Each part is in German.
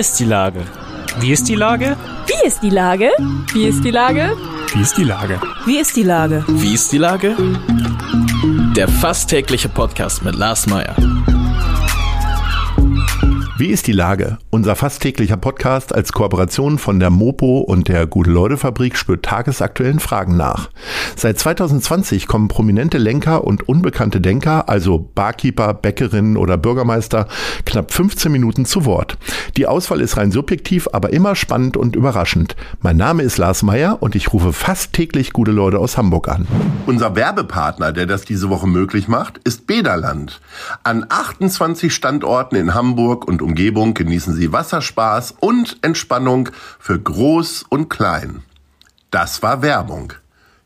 ist die Lage? Wie ist die Lage? Wie ist die Lage? Wie ist die Lage? Wie ist die Lage? Wie ist die Lage? Wie ist die Lage? Der fast tägliche Podcast mit Lars Meyer. Wie ist die Lage? Unser fast täglicher Podcast als Kooperation von der Mopo und der Gute-Leute-Fabrik spürt tagesaktuellen Fragen nach. Seit 2020 kommen prominente Lenker und unbekannte Denker, also Barkeeper, Bäckerinnen oder Bürgermeister, knapp 15 Minuten zu Wort. Die Auswahl ist rein subjektiv, aber immer spannend und überraschend. Mein Name ist Lars Meyer und ich rufe fast täglich gute Leute aus Hamburg an. Unser Werbepartner, der das diese Woche möglich macht, ist Bederland. An 28 Standorten in Hamburg und Umgebung genießen Sie Wasserspaß und Entspannung für Groß und Klein. Das war Werbung.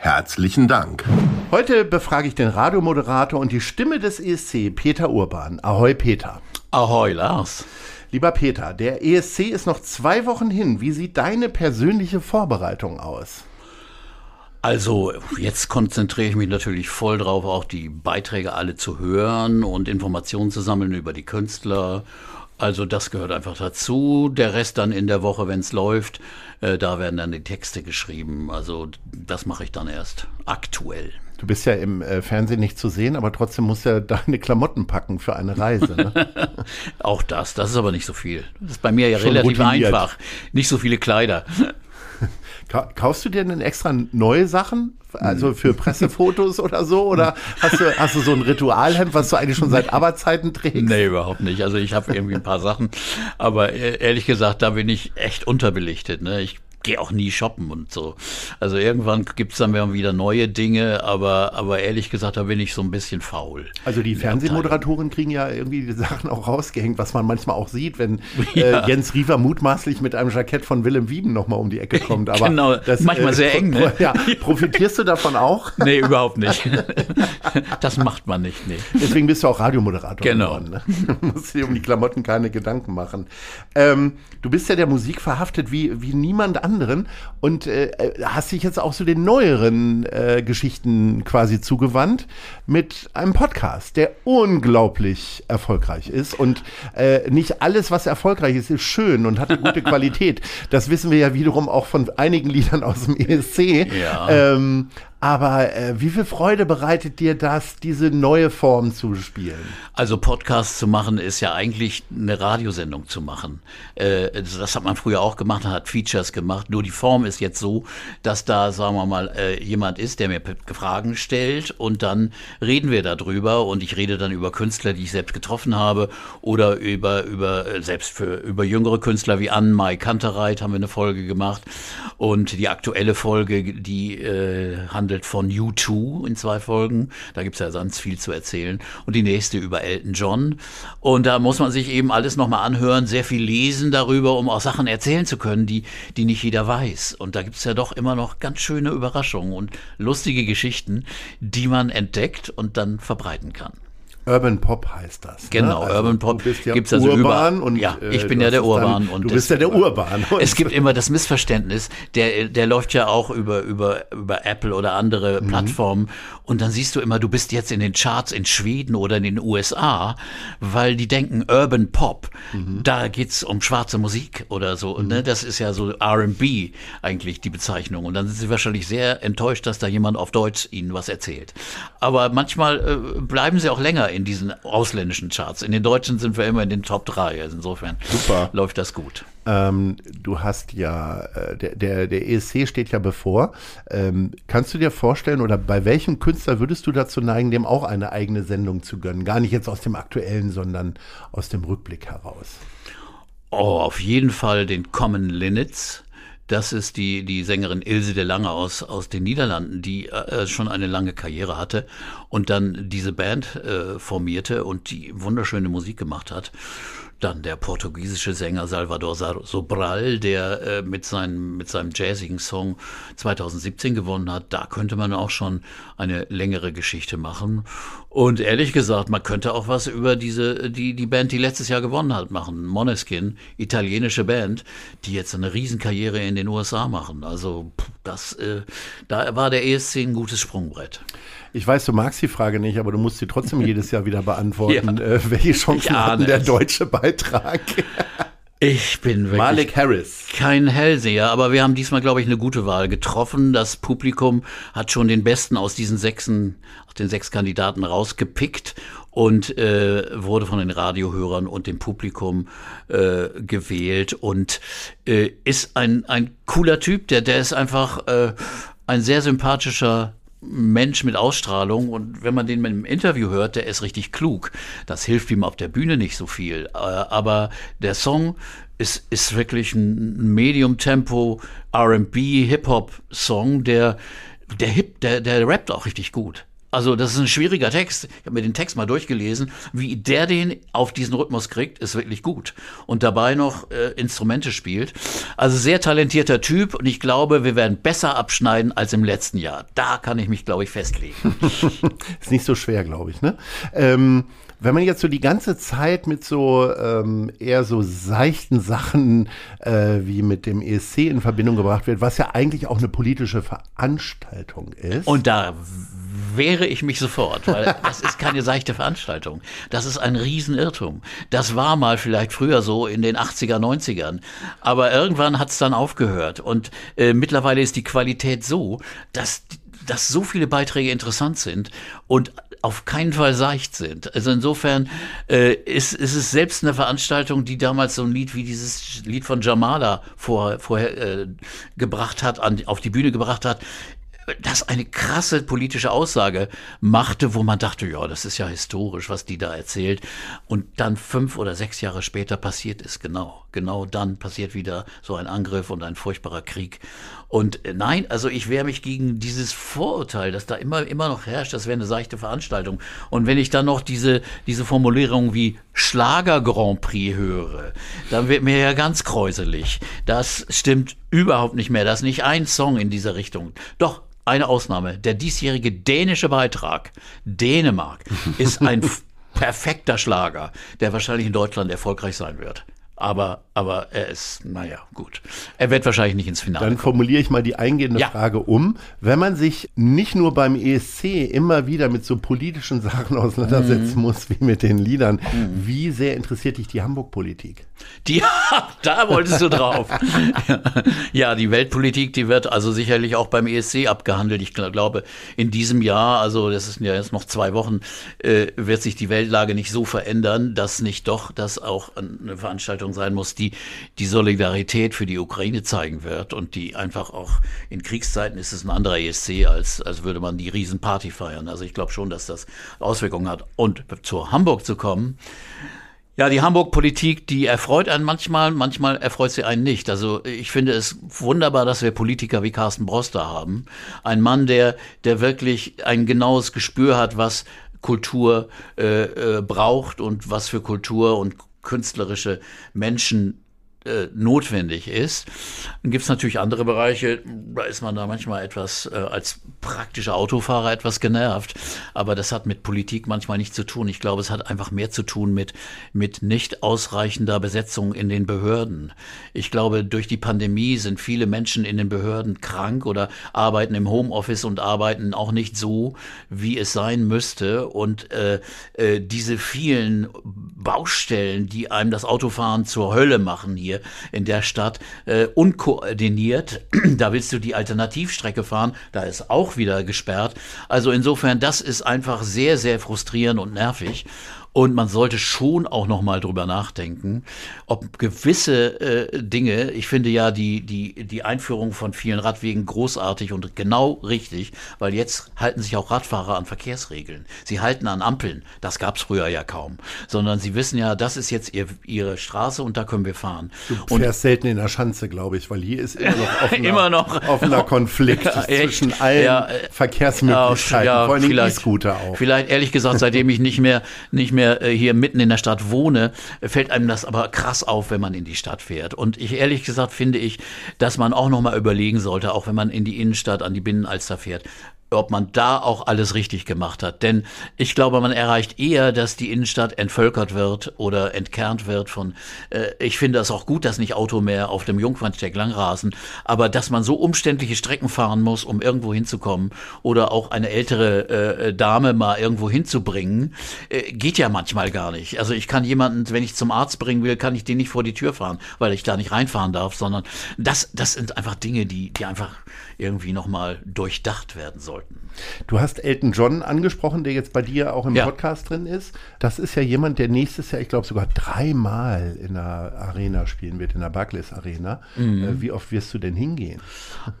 Herzlichen Dank. Heute befrage ich den Radiomoderator und die Stimme des ESC, Peter Urban. Ahoi, Peter. Ahoi, Lars. Lieber Peter, der ESC ist noch zwei Wochen hin. Wie sieht deine persönliche Vorbereitung aus? Also jetzt konzentriere ich mich natürlich voll drauf, auch die Beiträge alle zu hören und Informationen zu sammeln über die Künstler also das gehört einfach dazu. Der Rest dann in der Woche, wenn es läuft, äh, da werden dann die Texte geschrieben. Also das mache ich dann erst aktuell. Du bist ja im äh, Fernsehen nicht zu sehen, aber trotzdem musst du ja deine Klamotten packen für eine Reise. Ne? Auch das, das ist aber nicht so viel. Das ist bei mir ja Schon relativ routiniert. einfach. Nicht so viele Kleider. Kaufst du dir denn extra neue Sachen? Also für Pressefotos oder so? Oder hast du, hast du so ein Ritualhemd, was du eigentlich schon seit Aberzeiten trägst? Nee, überhaupt nicht. Also ich habe irgendwie ein paar Sachen. Aber äh, ehrlich gesagt, da bin ich echt unterbelichtet. Ne? Ich gehe auch nie shoppen und so. Also irgendwann gibt es dann wieder neue Dinge, aber, aber ehrlich gesagt, da bin ich so ein bisschen faul. Also die Fernsehmoderatoren kriegen ja irgendwie die Sachen auch rausgehängt, was man manchmal auch sieht, wenn äh, ja. äh, Jens Riefer mutmaßlich mit einem Jackett von Willem Wieden nochmal um die Ecke kommt. Aber genau, das, manchmal äh, sehr eng. Ne? Ja, profitierst du davon auch? Nee, überhaupt nicht. das macht man nicht, nee. Deswegen bist du auch Radiomoderator genau. geworden. Ne? Du musst dir um die Klamotten keine Gedanken machen. Ähm, du bist ja der Musik verhaftet wie, wie niemand anderen und äh, hast dich jetzt auch zu den neueren äh, Geschichten quasi zugewandt mit einem Podcast, der unglaublich erfolgreich ist. Und äh, nicht alles, was erfolgreich ist, ist schön und hat eine gute Qualität. Das wissen wir ja wiederum auch von einigen Liedern aus dem ESC. Ja. Ähm, aber äh, wie viel Freude bereitet dir das, diese neue Form zu spielen? Also Podcast zu machen ist ja eigentlich eine Radiosendung zu machen. Äh, das hat man früher auch gemacht, hat Features gemacht. Nur die Form ist jetzt so, dass da, sagen wir mal, äh, jemand ist, der mir Fragen stellt und dann reden wir darüber und ich rede dann über Künstler, die ich selbst getroffen habe oder über, über äh, selbst für über jüngere Künstler wie Ann-Mai Kantereit haben wir eine Folge gemacht und die aktuelle Folge, die äh, handelt handelt von U2 in zwei Folgen. Da gibt es ja sonst viel zu erzählen. Und die nächste über Elton John. Und da muss man sich eben alles nochmal anhören, sehr viel lesen darüber, um auch Sachen erzählen zu können, die, die nicht jeder weiß. Und da gibt es ja doch immer noch ganz schöne Überraschungen und lustige Geschichten, die man entdeckt und dann verbreiten kann. Urban Pop heißt das. Ne? Genau, ne? also Urban Pop ja gibt es also Urban und ja, ich äh, bin ja der Urban dann, und du bist ja der Urban. Es gibt immer das Missverständnis, der der läuft ja auch über über über Apple oder andere mhm. Plattformen und dann siehst du immer, du bist jetzt in den Charts in Schweden oder in den USA, weil die denken Urban Pop, mhm. da geht's um schwarze Musik oder so, mhm. ne? Das ist ja so R&B eigentlich die Bezeichnung und dann sind sie wahrscheinlich sehr enttäuscht, dass da jemand auf Deutsch ihnen was erzählt. Aber manchmal äh, bleiben sie auch länger in in diesen ausländischen Charts. In den deutschen sind wir immer in den Top 3. Also insofern Super. läuft das gut. Ähm, du hast ja, äh, der, der, der ESC steht ja bevor. Ähm, kannst du dir vorstellen oder bei welchem Künstler würdest du dazu neigen, dem auch eine eigene Sendung zu gönnen? Gar nicht jetzt aus dem aktuellen, sondern aus dem Rückblick heraus. Oh, auf jeden Fall den Common Linnets das ist die, die Sängerin Ilse de Lange aus, aus den Niederlanden, die äh, schon eine lange Karriere hatte und dann diese Band äh, formierte und die wunderschöne Musik gemacht hat. Dann der portugiesische Sänger Salvador Sobral, der äh, mit, seinem, mit seinem jazzigen Song 2017 gewonnen hat. Da könnte man auch schon eine längere Geschichte machen. Und ehrlich gesagt, man könnte auch was über diese, die, die Band, die letztes Jahr gewonnen hat, machen. Moneskin, italienische Band, die jetzt eine Riesenkarriere in den USA machen. Also das, äh, da war der ESC ein gutes Sprungbrett. Ich weiß, du magst die Frage nicht, aber du musst sie trotzdem jedes Jahr wieder beantworten. Ja. Äh, welche Chancen hat der deutsche Beitrag? Ich bin wirklich Malik Harris. kein Hellseher, aber wir haben diesmal, glaube ich, eine gute Wahl getroffen. Das Publikum hat schon den Besten aus diesen sechsen, aus den sechs Kandidaten rausgepickt und äh, wurde von den Radiohörern und dem Publikum äh, gewählt und äh, ist ein, ein cooler Typ, der, der ist einfach äh, ein sehr sympathischer Mensch mit Ausstrahlung und wenn man den einem Interview hört, der ist richtig klug. Das hilft ihm auf der Bühne nicht so viel. Äh, Aber der Song ist, ist wirklich ein Medium-Tempo R&B Hip-Hop-Song, der, der Hip, der, der rappt auch richtig gut. Also das ist ein schwieriger Text. Ich habe mir den Text mal durchgelesen. Wie der den auf diesen Rhythmus kriegt, ist wirklich gut. Und dabei noch äh, Instrumente spielt. Also sehr talentierter Typ und ich glaube, wir werden besser abschneiden als im letzten Jahr. Da kann ich mich, glaube ich, festlegen. Ist nicht so schwer, glaube ich, ne? Ähm, wenn man jetzt so die ganze Zeit mit so ähm, eher so seichten Sachen äh, wie mit dem ESC in Verbindung gebracht wird, was ja eigentlich auch eine politische Veranstaltung ist. Und da wehre ich mich sofort, weil das ist keine seichte Veranstaltung. Das ist ein Riesenirrtum. Das war mal vielleicht früher so in den 80er, 90ern. Aber irgendwann hat es dann aufgehört. Und äh, mittlerweile ist die Qualität so, dass, dass so viele Beiträge interessant sind und auf keinen Fall seicht sind. Also insofern äh, ist, ist es selbst eine Veranstaltung, die damals so ein Lied wie dieses Lied von Jamala vorher, vorher äh, gebracht hat, an, auf die Bühne gebracht hat, das eine krasse politische Aussage machte, wo man dachte, ja, das ist ja historisch, was die da erzählt. Und dann fünf oder sechs Jahre später passiert es genau. Genau dann passiert wieder so ein Angriff und ein furchtbarer Krieg. Und äh, nein, also ich wehre mich gegen dieses Vorurteil, das da immer, immer noch herrscht, das wäre eine seichte Veranstaltung. Und wenn ich dann noch diese, diese Formulierung wie Schlager Grand Prix höre, dann wird mir ja ganz kräuselig. Das stimmt überhaupt nicht mehr. Das ist nicht ein Song in dieser Richtung. Doch, eine Ausnahme. Der diesjährige dänische Beitrag, Dänemark, ist ein perfekter Schlager, der wahrscheinlich in Deutschland erfolgreich sein wird. Aber, aber er ist, naja, gut. Er wird wahrscheinlich nicht ins Finale Dann formuliere ich mal die eingehende Ja. Frage um. Wenn man sich nicht nur beim ESC immer wieder mit so politischen Sachen auseinandersetzen Mhm. muss wie mit den Liedern, wie sehr interessiert dich die Hamburg-Politik? Die, da wolltest du drauf. ja, die Weltpolitik, die wird also sicherlich auch beim ESC abgehandelt. Ich gl- glaube, in diesem Jahr, also das sind ja jetzt noch zwei Wochen, äh, wird sich die Weltlage nicht so verändern, dass nicht doch das auch eine Veranstaltung sein muss, die die Solidarität für die Ukraine zeigen wird und die einfach auch in Kriegszeiten ist es ein anderer ESC, als, als würde man die Riesenparty feiern. Also ich glaube schon, dass das Auswirkungen hat. Und zu Hamburg zu kommen, ja, die Hamburg-Politik, die erfreut einen manchmal, manchmal erfreut sie einen nicht. Also ich finde es wunderbar, dass wir Politiker wie Carsten Broster haben. Ein Mann, der, der wirklich ein genaues Gespür hat, was Kultur äh, äh, braucht und was für Kultur und künstlerische Menschen äh, notwendig ist. Dann gibt es natürlich andere Bereiche, da ist man da manchmal etwas äh, als praktischer Autofahrer etwas genervt. Aber das hat mit Politik manchmal nichts zu tun. Ich glaube, es hat einfach mehr zu tun mit, mit nicht ausreichender Besetzung in den Behörden. Ich glaube, durch die Pandemie sind viele Menschen in den Behörden krank oder arbeiten im Homeoffice und arbeiten auch nicht so, wie es sein müsste. Und äh, äh, diese vielen Baustellen, die einem das Autofahren zur Hölle machen hier in der Stadt, äh, unkoordiniert. da willst du die Alternativstrecke fahren, da ist auch wieder gesperrt. Also insofern, das ist einfach sehr, sehr frustrierend und nervig. Und man sollte schon auch noch mal drüber nachdenken, ob gewisse äh, Dinge, ich finde ja die, die, die Einführung von vielen Radwegen großartig und genau richtig, weil jetzt halten sich auch Radfahrer an Verkehrsregeln. Sie halten an Ampeln. Das gab es früher ja kaum. Sondern sie wissen ja, das ist jetzt ihr, ihre Straße und da können wir fahren. Du Und fährst selten in der Schanze, glaube ich, weil hier ist immer noch offener, Immer noch. offener Konflikt Echt? zwischen allen Ja, äh, Verkehrsmöglichkeiten, ja, vor allem E-Scooter auch. Vielleicht ehrlich gesagt, seitdem ich nicht mehr, nicht mehr äh, hier mitten in der Stadt wohne, fällt einem das aber krass auf, wenn man in die Stadt fährt. Und ich ehrlich gesagt finde ich, dass man auch noch mal überlegen sollte, auch wenn man in die Innenstadt, an die Binnenalster fährt, ob man da auch alles richtig gemacht hat. Denn ich glaube, man erreicht eher, dass die Innenstadt entvölkert wird oder entkernt wird von, äh, ich finde das auch gut, dass nicht Auto mehr auf dem Jungfernsteig langrasen, aber dass man so umständliche Strecken fahren muss, um irgendwo hinzukommen oder auch eine ältere äh, Dame mal irgendwo hinzubringen, äh, geht ja manchmal gar nicht. Also ich kann jemanden, wenn ich zum Arzt bringen will, kann ich den nicht vor die Tür fahren, weil ich da nicht reinfahren darf, sondern das, das sind einfach Dinge, die, die einfach irgendwie nochmal durchdacht werden sollten. Du hast Elton John angesprochen, der jetzt bei dir auch im Ja. Podcast drin ist. Das ist ja jemand, der nächstes Jahr, ich glaube, sogar dreimal in der Arena spielen wird, in der Barclays Arena. Mhm. Äh, wie oft wirst du denn hingehen?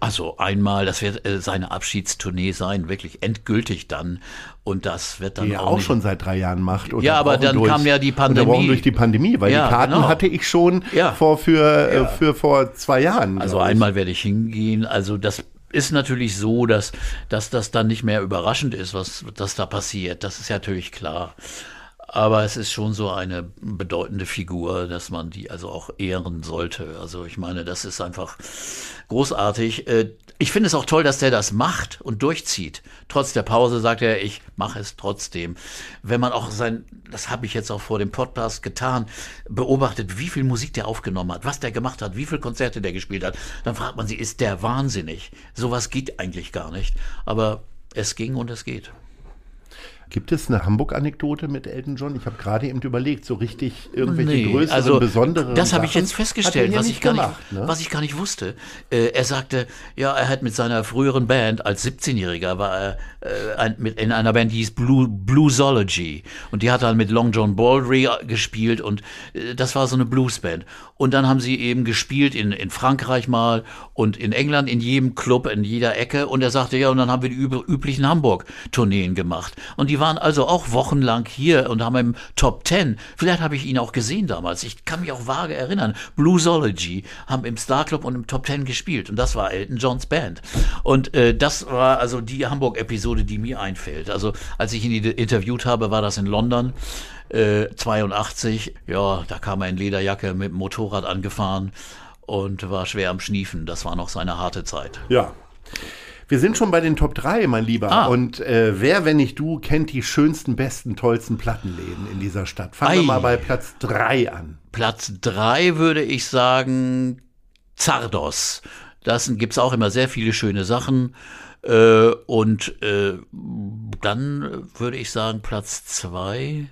Also einmal, das wird äh, seine Abschiedstournee sein, wirklich endgültig dann. Und das wird dann Die er auch, auch schon seit drei Jahren macht. Ja, aber dann kam ja die Pandemie. Durch die Pandemie, weil Ja, die Karten genau. hatte ich schon Ja. vor, für, äh, für vor zwei Jahren. Also einmal werde ich hingehen. Also das ist natürlich so, dass, dass das dann nicht mehr überraschend ist, was das da passiert. Das ist ja natürlich klar. Aber es ist schon so eine bedeutende Figur, dass man die also auch ehren sollte. Also ich meine, das ist einfach großartig. Ich finde es auch toll, dass der das macht und durchzieht. Trotz der Pause sagt er, ich mache es trotzdem. Wenn man auch sein, das habe ich jetzt auch vor dem Podcast getan, beobachtet, wie viel Musik der aufgenommen hat, was der gemacht hat, wie viele Konzerte der gespielt hat, dann fragt man sich, ist der wahnsinnig? Sowas geht eigentlich gar nicht. Aber es ging und es geht. Gibt es eine Hamburg-Anekdote mit Elton John? Ich habe gerade eben überlegt, so richtig irgendwelche Nee, größeren, also besonderen Das habe ich jetzt festgestellt, was ich, gar gemacht, nicht, ne? was ich gar nicht wusste. Äh, er sagte, ja, er hat mit seiner früheren Band, als 17-Jähriger, war er äh, ein, mit, in einer Band, die hieß Blue, Bluesology. Und die hat dann mit Long John Baldry gespielt und äh, das war so eine Bluesband. Und dann haben sie eben gespielt in, in Frankreich mal und in England, in jedem Club, in jeder Ecke. Und er sagte, ja, und dann haben wir die üb üblichen Hamburg-Tourneen gemacht. Und die waren also auch wochenlang hier und haben im Top Ten, vielleicht habe ich ihn auch gesehen damals, ich kann mich auch vage erinnern, Bluesology haben im Star Club und im Top Ten gespielt und das war Elton Johns Band. Und äh, das war also die Hamburg-Episode, die mir einfällt. Also als ich ihn interviewt habe, war das in London. Äh, 82, ja, da kam er in Lederjacke mit dem Motorrad angefahren und war schwer am Schniefen. Das war noch seine harte Zeit. Ja. Wir sind schon bei den Top 3, mein Lieber. Ah. Und äh, wer, wenn nicht du, kennt die schönsten, besten, tollsten Plattenläden in dieser Stadt? Fangen wir Ei. mal bei Platz 3 an. Platz drei würde ich sagen Zardos. Das gibt's auch immer sehr viele schöne Sachen. Äh, und äh, dann würde ich sagen Platz zwei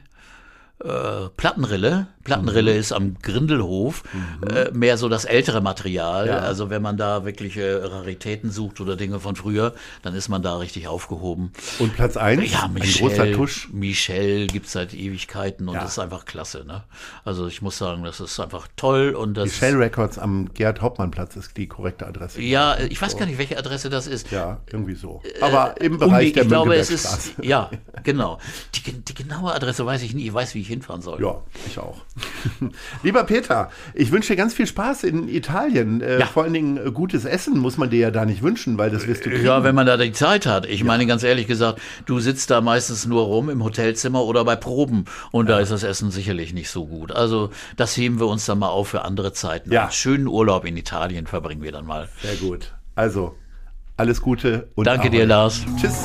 äh, Plattenrille. Plattenrille Mhm. ist am Grindelhof äh, mehr so das ältere Material. Ja. Also wenn man da wirkliche Raritäten sucht oder Dinge von früher, dann ist man da richtig aufgehoben. Und Platz 1? Ja, ein großer Michel, Tusch. Michel gibt's seit Ewigkeiten und Ja. das ist einfach klasse. Ne? Also ich muss sagen, das ist einfach toll und das Die Shell Records am Gerd-Hauptmann-Platz ist die korrekte Adresse. ja, ich weiß gar nicht, welche Adresse das ist. Ja, irgendwie so. Aber im Bereich Umweg, der ich glaube, es ist ja genau. Die, die genaue Adresse weiß ich nie. Ich weiß, wie ich hinfahren soll. Ja, ich auch. Lieber Peter, ich wünsche dir ganz viel Spaß in Italien. Äh, Ja. Vor allen Dingen äh, gutes Essen muss man dir ja da nicht wünschen, weil das wirst du kriegen. Ja, wenn man da die Zeit hat. Ich meine, ganz ehrlich gesagt, du sitzt da meistens nur rum im Hotelzimmer oder bei Proben und da ist das Essen sicherlich nicht so gut. Also das heben wir uns dann mal auf für andere Zeiten. Ja. Einen schönen Urlaub in Italien verbringen wir dann mal. Sehr gut. Also, alles Gute und Danke dir, Ahoi. Lars. Tschüss.